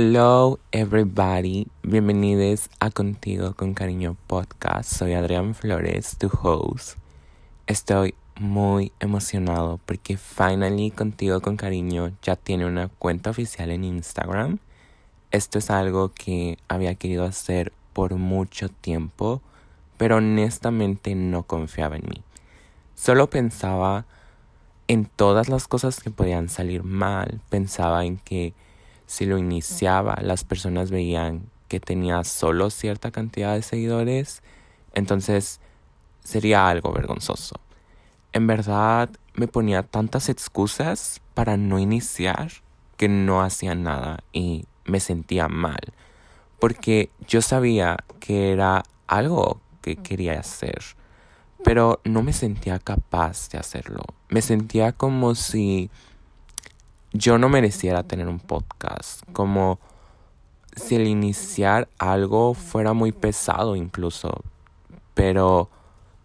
Hello everybody, bienvenidos a Contigo con Cariño Podcast. Soy Adrián Flores, tu host. Estoy muy emocionado porque finally Contigo con Cariño ya tiene una cuenta oficial en Instagram. Esto es algo que había querido hacer por mucho tiempo, pero honestamente no confiaba en mí. Solo pensaba en todas las cosas que podían salir mal. Pensaba en que si lo iniciaba, las personas veían que tenía solo cierta cantidad de seguidores, entonces sería algo vergonzoso. En verdad me ponía tantas excusas para no iniciar que no hacía nada y me sentía mal, porque yo sabía que era algo que quería hacer, pero no me sentía capaz de hacerlo. Me sentía como si yo no mereciera tener un podcast, como si el iniciar algo fuera muy pesado incluso, pero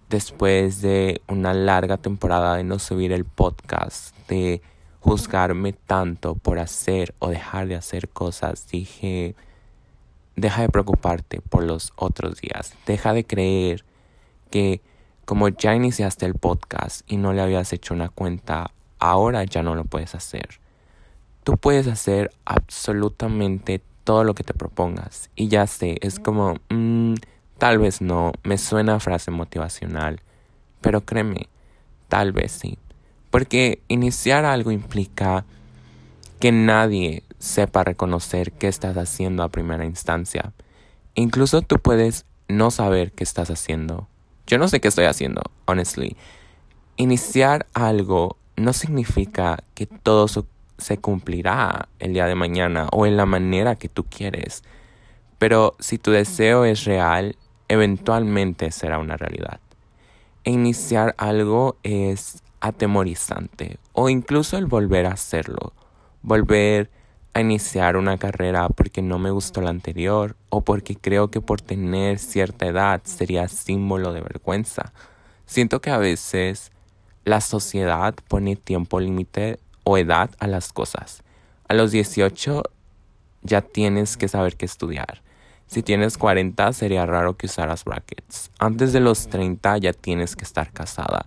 después de una larga temporada de no subir el podcast, de juzgarme tanto por hacer o dejar de hacer cosas, dije, deja de preocuparte por los otros días, deja de creer que como ya iniciaste el podcast y no le habías hecho una cuenta, ahora ya no lo puedes hacer tú puedes hacer absolutamente todo lo que te propongas. Y ya sé, es como, mm, tal vez no, me suena frase motivacional, pero créeme, tal vez sí. Porque iniciar algo implica que nadie sepa reconocer qué estás haciendo a primera instancia. Incluso tú puedes no saber qué estás haciendo. Yo no sé qué estoy haciendo, honestly. Iniciar algo no significa que todo su se cumplirá el día de mañana o en la manera que tú quieres. Pero si tu deseo es real, eventualmente será una realidad. E iniciar algo es atemorizante o incluso el volver a hacerlo. Volver a iniciar una carrera porque no me gustó la anterior o porque creo que por tener cierta edad sería símbolo de vergüenza. Siento que a veces la sociedad pone tiempo límite o edad a las cosas. A los 18 ya tienes que saber qué estudiar. Si tienes 40 sería raro que usaras brackets. Antes de los 30 ya tienes que estar casada.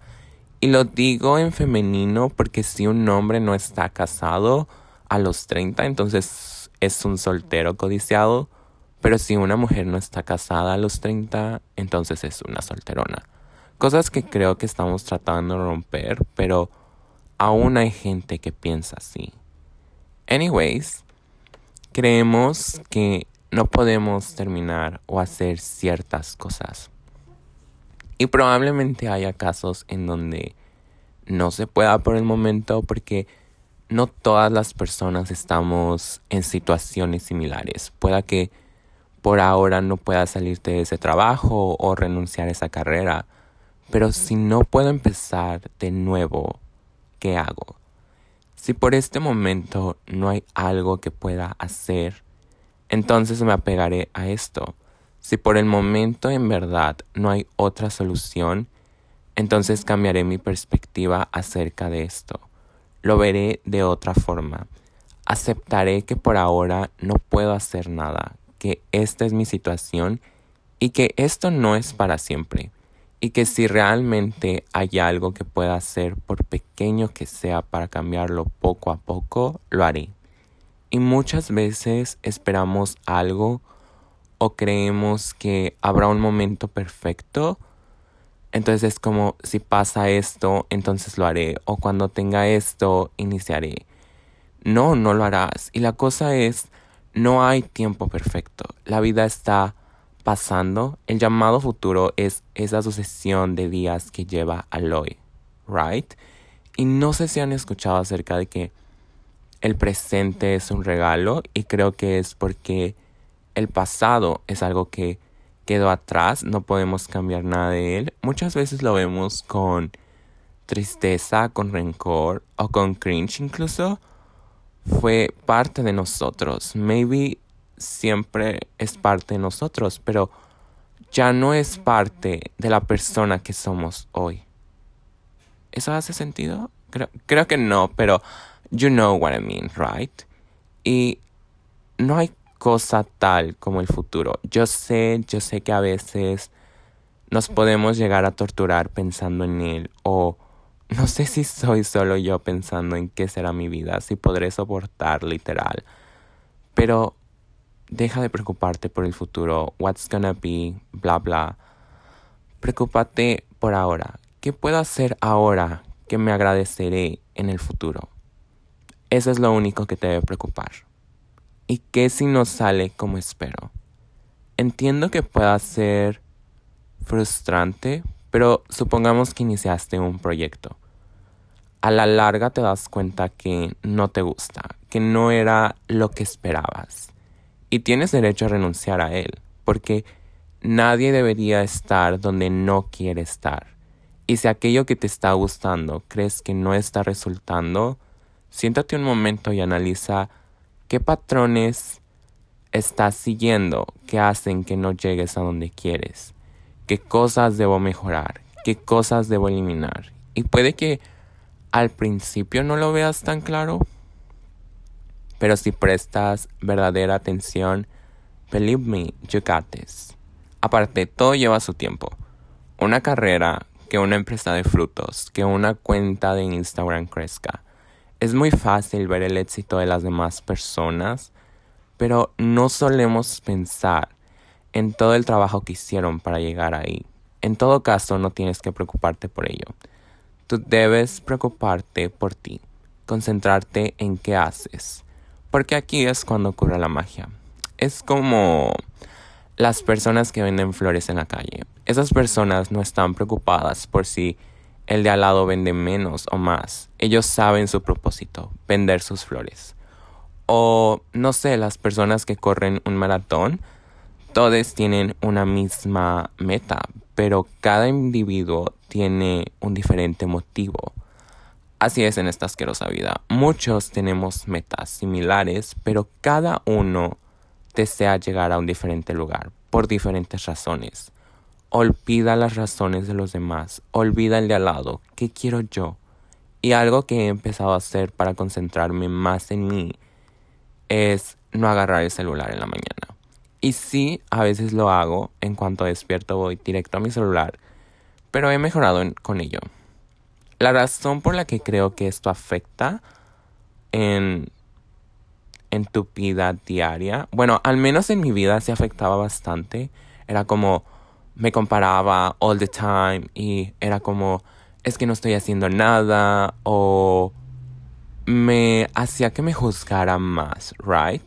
Y lo digo en femenino porque si un hombre no está casado a los 30, entonces es un soltero codiciado. Pero si una mujer no está casada a los 30, entonces es una solterona. Cosas que creo que estamos tratando de romper, pero aún hay gente que piensa así. Anyways, creemos que no podemos terminar o hacer ciertas cosas. Y probablemente haya casos en donde no se pueda por el momento porque no todas las personas estamos en situaciones similares. Pueda que por ahora no pueda salirte de ese trabajo o renunciar a esa carrera. Pero si no puedo empezar de nuevo ¿qué hago? Si por este momento no hay algo que pueda hacer, entonces me apegaré a esto. Si por el momento en verdad no hay otra solución, entonces cambiaré mi perspectiva acerca de esto. Lo veré de otra forma. Aceptaré que por ahora no puedo hacer nada, que esta es mi situación y que esto no es para siempre y que si realmente hay algo que pueda hacer, por pequeño que sea, para cambiarlo poco a poco, lo haré. Y muchas veces esperamos algo o creemos que habrá un momento perfecto. Entonces es como si pasa esto, entonces lo haré. O cuando tenga esto, iniciaré. No, no lo harás. Y la cosa es, no hay tiempo perfecto. La vida está pasando, el llamado futuro es esa sucesión de días que lleva al hoy, right? Y no sé si han escuchado acerca de que el presente es un regalo y creo que es porque el pasado es algo que quedó atrás, no podemos cambiar nada de él. Muchas veces lo vemos con tristeza, con rencor o con cringe incluso. Fue parte de nosotros. Maybe siempre es parte de nosotros, pero ya no es parte de la persona que somos hoy. ¿Eso hace sentido? Creo, creo que no, pero you know what I mean, right? Y no hay cosa tal como el futuro. Yo sé, yo sé que a veces nos podemos llegar a torturar pensando en él o no sé si soy solo yo pensando en qué será mi vida, si podré soportar literal. Pero deja de preocuparte por el futuro, what's gonna be, bla bla. Preocúpate por ahora. ¿Qué puedo hacer ahora que me agradeceré en el futuro? Eso es lo único que te debe preocupar. ¿Y qué si no sale como espero? Entiendo que pueda ser frustrante, pero supongamos que iniciaste un proyecto. A la larga te das cuenta que no te gusta, que no era lo que esperabas. Y tienes derecho a renunciar a él, porque nadie debería estar donde no quiere estar. Y si aquello que te está gustando crees que no está resultando, siéntate un momento y analiza qué patrones estás siguiendo que hacen que no llegues a donde quieres qué cosas debo mejorar, qué cosas debo eliminar. Y puede que al principio no lo veas tan claro, pero si prestas verdadera atención, believe me, you got this. Aparte, todo lleva su tiempo. Una carrera, que una empresa de frutos, que una cuenta de Instagram crezca. Es muy fácil ver el éxito de las demás personas, pero no solemos pensar en todo el trabajo que hicieron para llegar ahí. En todo caso, no tienes que preocuparte por ello. Tú debes preocuparte por ti, concentrarte en qué haces, porque aquí es cuando ocurre la magia. Es como las personas que venden flores en la calle. Esas personas no están preocupadas por si el de al lado vende menos o más. Ellos saben su propósito, vender sus flores. O no sé, las personas que corren un maratón todos tienen una misma meta, pero cada individuo tiene un diferente motivo. Así es en esta asquerosa vida. Muchos tenemos metas similares, pero cada uno desea llegar a un diferente lugar por diferentes razones. Olvida las razones de los demás, olvida el de al lado, ¿qué quiero yo? Y algo que he empezado a hacer para concentrarme más en mí es no agarrar el celular en la mañana. Y sí, a veces lo hago, en cuanto despierto voy directo a mi celular, pero he mejorado con ello. La razón por la que creo que esto afecta en, en tu vida diaria, bueno, al menos en mi vida se afectaba bastante, era como me comparaba all the time y era como es que no estoy haciendo nada o me hacía que me juzgara más, right?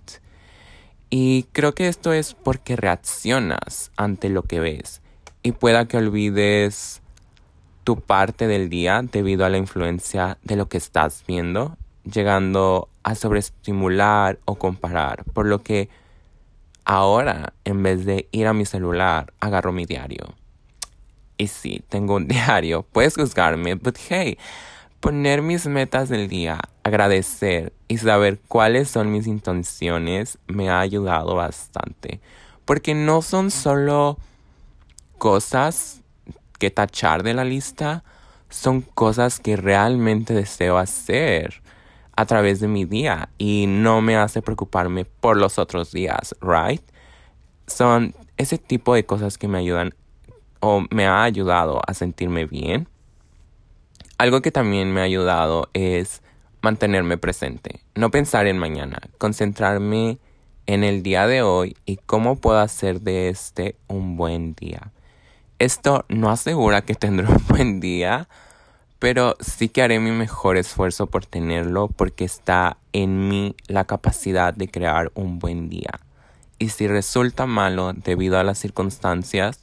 Y creo que esto es porque reaccionas ante lo que ves y pueda que olvides tu parte del día debido a la influencia de lo que estás viendo, llegando a sobreestimular o comparar, por lo que ahora en vez de ir a mi celular agarro mi diario. Y sí, tengo un diario, puedes juzgarme, but hey, poner mis metas del día, agradecer y saber cuáles son mis intenciones me ha ayudado bastante. Porque no son solo cosas que tachar de la lista, son cosas que realmente deseo hacer a través de mi día y no me hace preocuparme por los otros días, ¿right? Son ese tipo de cosas que me ayudan o me ha ayudado a sentirme bien algo que también me ha ayudado es mantenerme presente, no pensar en mañana, concentrarme en el día de hoy y cómo puedo hacer de este un buen día. Esto no asegura que tendré un buen día, pero sí que haré mi mejor esfuerzo por tenerlo porque está en mí la capacidad de crear un buen día. Y si resulta malo debido a las circunstancias,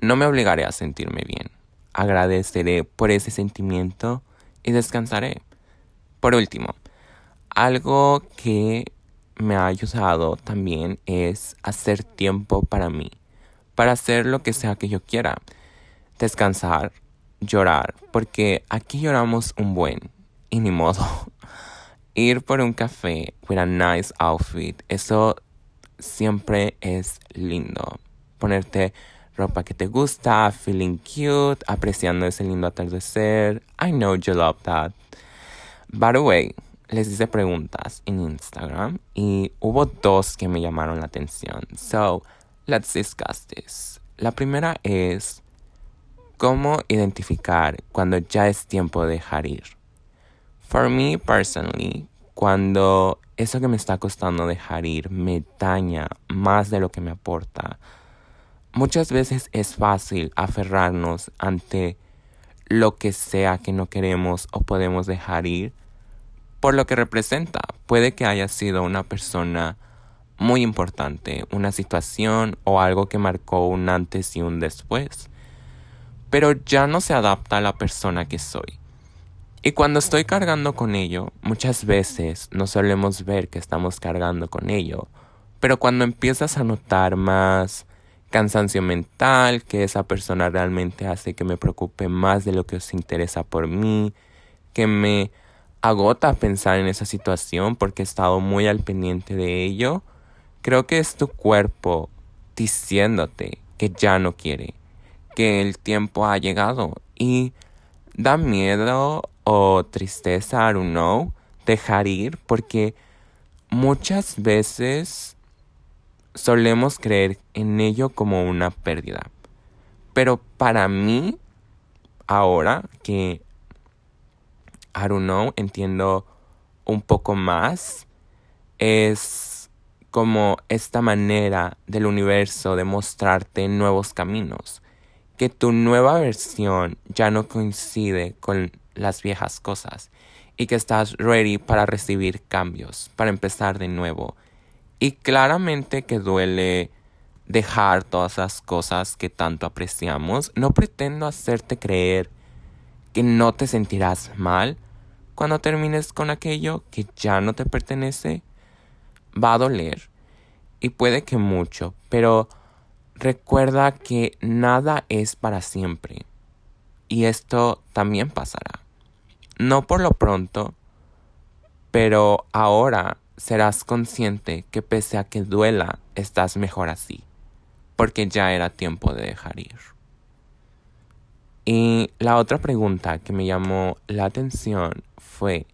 no me obligaré a sentirme bien agradeceré por ese sentimiento y descansaré. Por último, algo que me ha ayudado también es hacer tiempo para mí, para hacer lo que sea que yo quiera. Descansar, llorar, porque aquí lloramos un buen y ni modo. Ir por un café with a nice outfit, eso siempre es lindo. Ponerte ropa que te gusta, feeling cute, apreciando ese lindo atardecer. I know you love that. By the way, les hice preguntas en Instagram y hubo dos que me llamaron la atención. So, let's discuss this. La primera es cómo identificar cuando ya es tiempo de dejar ir. For me personally, cuando eso que me está costando dejar ir me daña más de lo que me aporta, muchas veces es fácil aferrarnos ante lo que sea que no queremos o podemos dejar ir por lo que representa. Puede que haya sido una persona muy importante, una situación o algo que marcó un antes y un después. Pero ya no se adapta a la persona que soy. Y cuando estoy cargando con ello, muchas veces no solemos ver que estamos cargando con ello. Pero cuando empiezas a notar más cansancio mental, que esa persona realmente hace que me preocupe más de lo que os interesa por mí, que me agota pensar en esa situación porque he estado muy al pendiente de ello, creo que es tu cuerpo diciéndote que ya no quiere, que el tiempo ha llegado y da miedo o tristeza, I don't dejar ir porque muchas veces solemos creer en ello como una pérdida. Pero para mí, ahora que, I entiendo un poco más, es como esta manera del universo de mostrarte nuevos caminos. Que tu nueva versión ya no coincide con las viejas cosas y que estás ready para recibir cambios, para empezar de nuevo y claramente que duele dejar todas las cosas que tanto apreciamos. No pretendo hacerte creer que no te sentirás mal cuando termines con aquello que ya no te pertenece. Va a doler y puede que mucho, pero recuerda que nada es para siempre. Y esto también pasará. No por lo pronto, pero ahora serás consciente que pese a que duela, estás mejor así, porque ya era tiempo de dejar ir. Y la otra pregunta que me llamó la atención fue,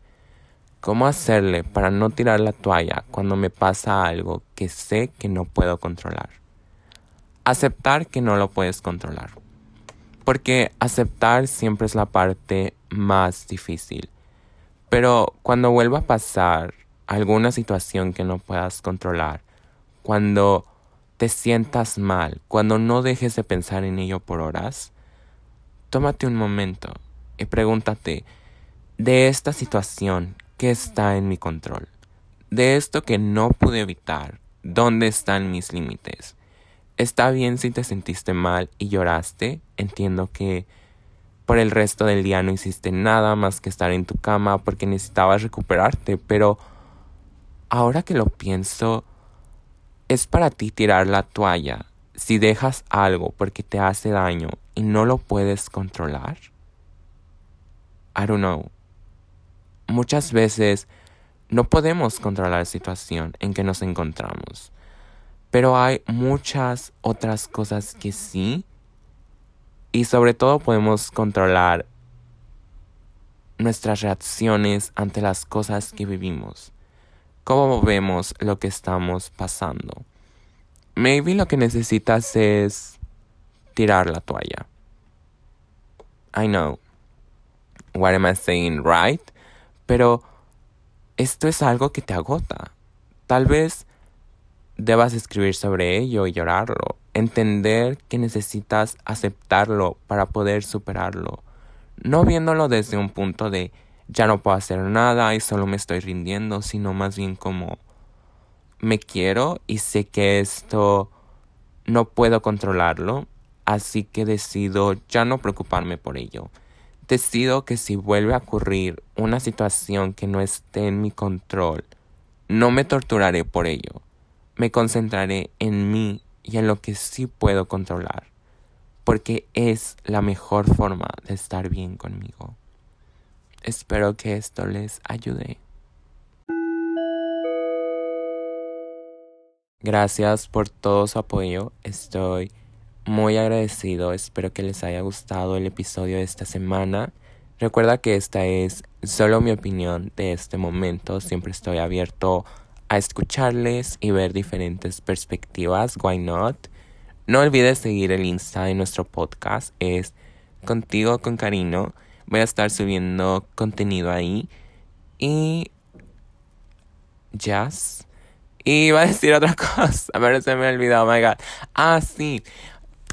¿cómo hacerle para no tirar la toalla cuando me pasa algo que sé que no puedo controlar? Aceptar que no lo puedes controlar. Porque aceptar siempre es la parte más difícil. Pero cuando vuelva a pasar alguna situación que no puedas controlar, cuando te sientas mal, cuando no dejes de pensar en ello por horas, tómate un momento y pregúntate, de esta situación, ¿qué está en mi control? De esto que no pude evitar, ¿dónde están mis límites? Está bien si te sentiste mal y lloraste, entiendo que por el resto del día no hiciste nada más que estar en tu cama porque necesitabas recuperarte, pero ahora que lo pienso, es para ti tirar la toalla si dejas algo porque te hace daño y no lo puedes controlar. I don't know. Muchas veces no podemos controlar la situación en que nos encontramos, pero hay muchas otras cosas que sí y sobre todo podemos controlar nuestras reacciones ante las cosas que vivimos cómo vemos lo que estamos pasando. Maybe lo que necesitas es tirar la toalla. I know. What am I saying, right? Pero esto es algo que te agota. Tal vez debas escribir sobre ello y llorarlo. Entender que necesitas aceptarlo para poder superarlo. No viéndolo desde un punto de ya no puedo hacer nada y solo me estoy rindiendo, sino más bien como me quiero y sé que esto no puedo controlarlo, así que decido ya no preocuparme por ello. Decido que si vuelve a ocurrir una situación que no esté en mi control, no me torturaré por ello. Me concentraré en mí y en lo que sí puedo controlar, porque es la mejor forma de estar bien conmigo. Espero que esto les ayude. Gracias por todo su apoyo. Estoy muy agradecido. Espero que les haya gustado el episodio de esta semana. Recuerda que esta es solo mi opinión de este momento. Siempre estoy abierto a escucharles y ver diferentes perspectivas. Why not? No olvides seguir el Insta de nuestro podcast. Es contigo con cariño. Voy a estar subiendo contenido ahí. Y. Jazz. Y iba a decir otra cosa, pero se me ha olvidado, oh my god. Ah, sí.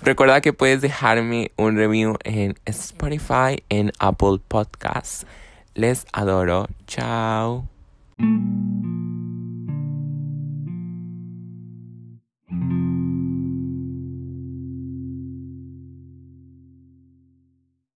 Recuerda que puedes dejarme un review en Spotify, en Apple Podcasts. Les adoro. Chao.